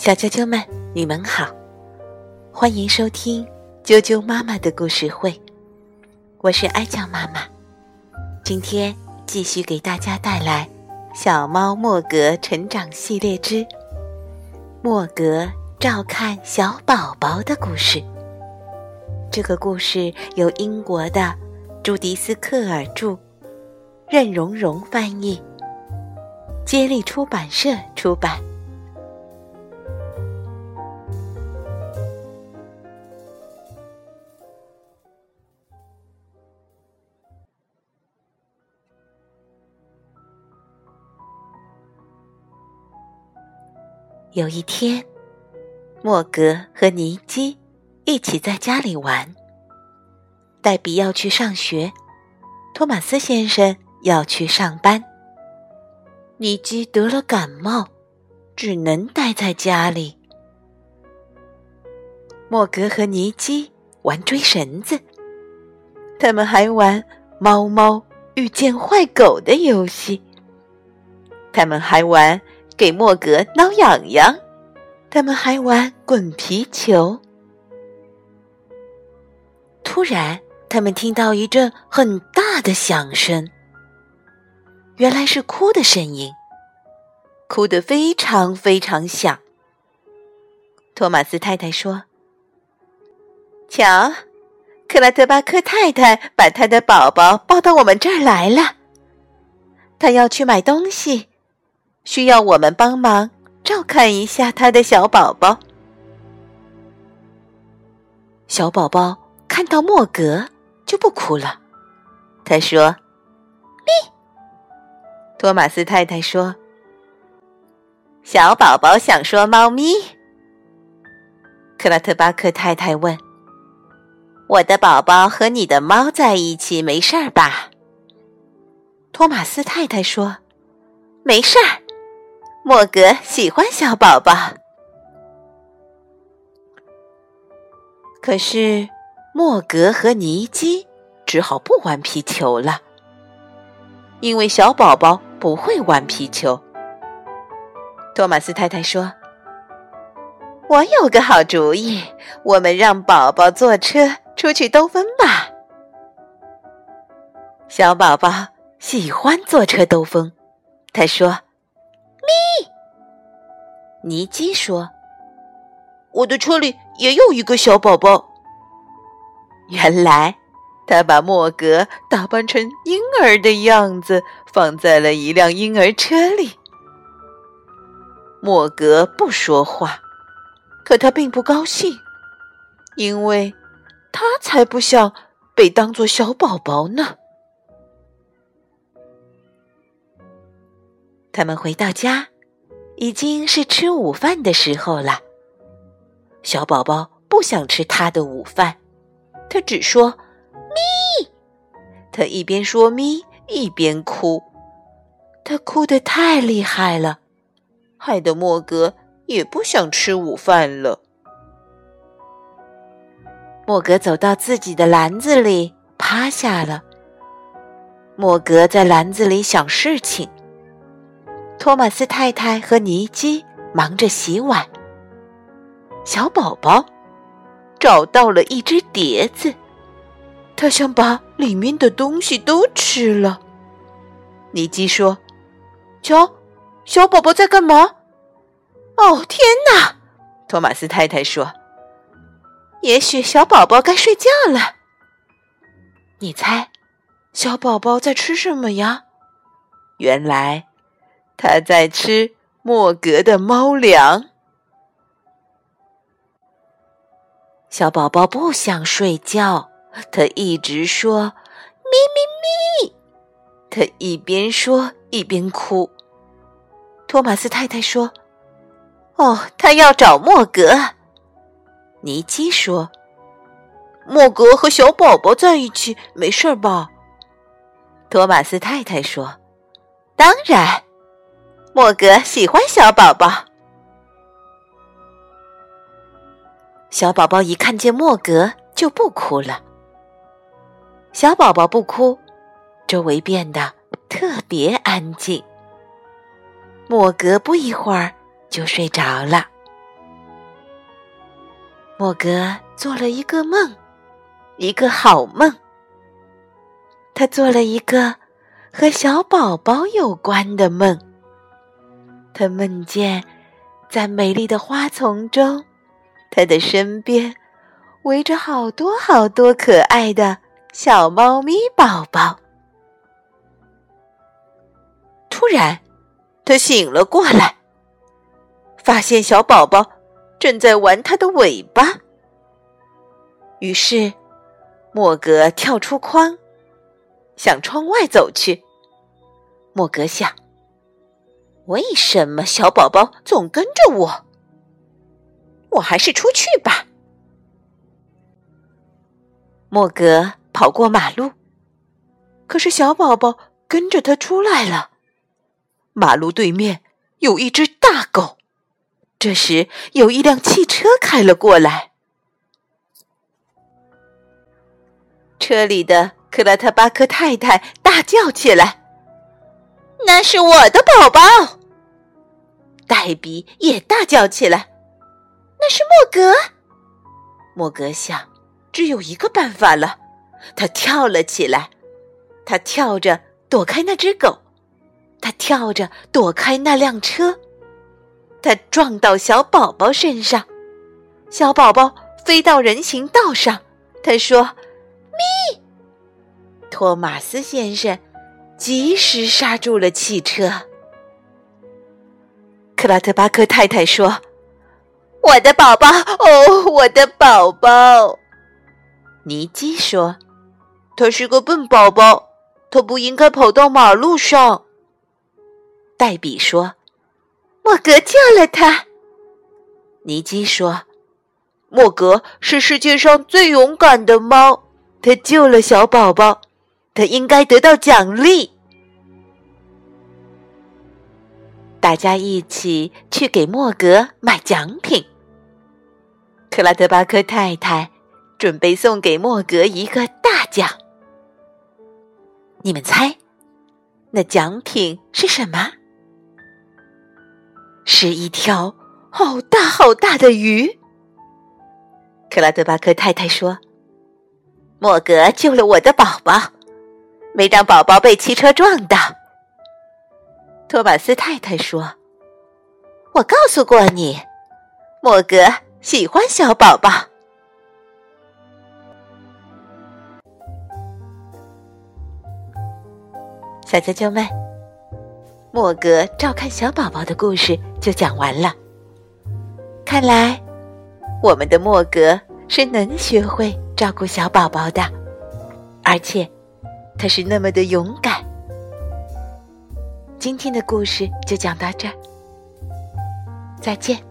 小啾啾们，你们好，欢迎收听啾啾妈妈的故事会，我是哀酱妈妈。今天继续给大家带来《小猫莫格成长系列之莫格照看小宝宝的故事》。这个故事由英国的朱迪斯·克尔著，任蓉蓉翻译，接力出版社出版。有一天，莫格和尼基一起在家里玩。黛比要去上学，托马斯先生要去上班。尼基得了感冒，只能待在家里。莫格和尼基玩追绳子，他们还玩猫猫遇见坏狗的游戏。他们还玩。给莫格挠痒痒，他们还玩滚皮球。突然，他们听到一阵很大的响声，原来是哭的声音，哭得非常非常响。托马斯太太说：“瞧，克拉特巴克太太把她的宝宝抱到我们这儿来了，她要去买东西。”需要我们帮忙照看一下他的小宝宝。小宝宝看到莫格就不哭了，他说：“咪。”托马斯太太说：“小宝宝想说猫咪。”克拉特巴克太太问：“我的宝宝和你的猫在一起没事儿吧？”托马斯太太说：“没事儿。”莫格喜欢小宝宝，可是莫格和尼基只好不玩皮球了，因为小宝宝不会玩皮球。托马斯太太说：“我有个好主意，我们让宝宝坐车出去兜风吧。”小宝宝喜欢坐车兜风，他说。咪，尼基说：“我的车里也有一个小宝宝。”原来，他把莫格打扮成婴儿的样子，放在了一辆婴儿车里。莫格不说话，可他并不高兴，因为他才不想被当作小宝宝呢。他们回到家，已经是吃午饭的时候了。小宝宝不想吃他的午饭，他只说“咪”。他一边说“咪”，一边哭。他哭得太厉害了，害得莫格也不想吃午饭了。莫格走到自己的篮子里，趴下了。莫格在篮子里想事情。托马斯太太和尼基忙着洗碗。小宝宝找到了一只碟子，他想把里面的东西都吃了。尼基说：“瞧，小宝宝在干嘛？”哦，天哪！托马斯太太说：“也许小宝宝该睡觉了。”你猜，小宝宝在吃什么呀？原来。他在吃莫格的猫粮。小宝宝不想睡觉，他一直说“咪咪咪”，他一边说一边哭。托马斯太太说：“哦，他要找莫格。”尼基说：“莫格和小宝宝在一起，没事吧？”托马斯太太说：“当然。”莫格喜欢小宝宝。小宝宝一看见莫格就不哭了。小宝宝不哭，周围变得特别安静。莫格不一会儿就睡着了。莫格做了一个梦，一个好梦。他做了一个和小宝宝有关的梦。他梦见，在美丽的花丛中，他的身边围着好多好多可爱的小猫咪宝宝。突然，他醒了过来，发现小宝宝正在玩他的尾巴。于是，莫格跳出筐，向窗外走去。莫格想。为什么小宝宝总跟着我？我还是出去吧。莫格跑过马路，可是小宝宝跟着他出来了。马路对面有一只大狗。这时，有一辆汽车开了过来，车里的克拉特巴克太太大叫起来：“那是我的宝宝！”黛比也大叫起来：“那是莫格！”莫格想，只有一个办法了。他跳了起来，他跳着躲开那只狗，他跳着躲开那辆车，他撞到小宝宝身上，小宝宝飞到人行道上。他说：“咪！”托马斯先生及时刹住了汽车。克拉特巴克太太说：“我的宝宝，哦，我的宝宝。”尼基说：“他是个笨宝宝，他不应该跑到马路上。”黛比说：“莫格救了他。”尼基说：“莫格是世界上最勇敢的猫，他救了小宝宝，他应该得到奖励。”大家一起去给莫格买奖品。克拉德巴克太太准备送给莫格一个大奖。你们猜，那奖品是什么？是一条好大好大的鱼。克拉德巴克太太说：“莫格救了我的宝宝，没让宝宝被汽车撞到。”托马斯太太说：“我告诉过你，莫格喜欢小宝宝。”小啾啾们，莫格照看小宝宝的故事就讲完了。看来，我们的莫格是能学会照顾小宝宝的，而且他是那么的勇敢。今天的故事就讲到这儿，再见。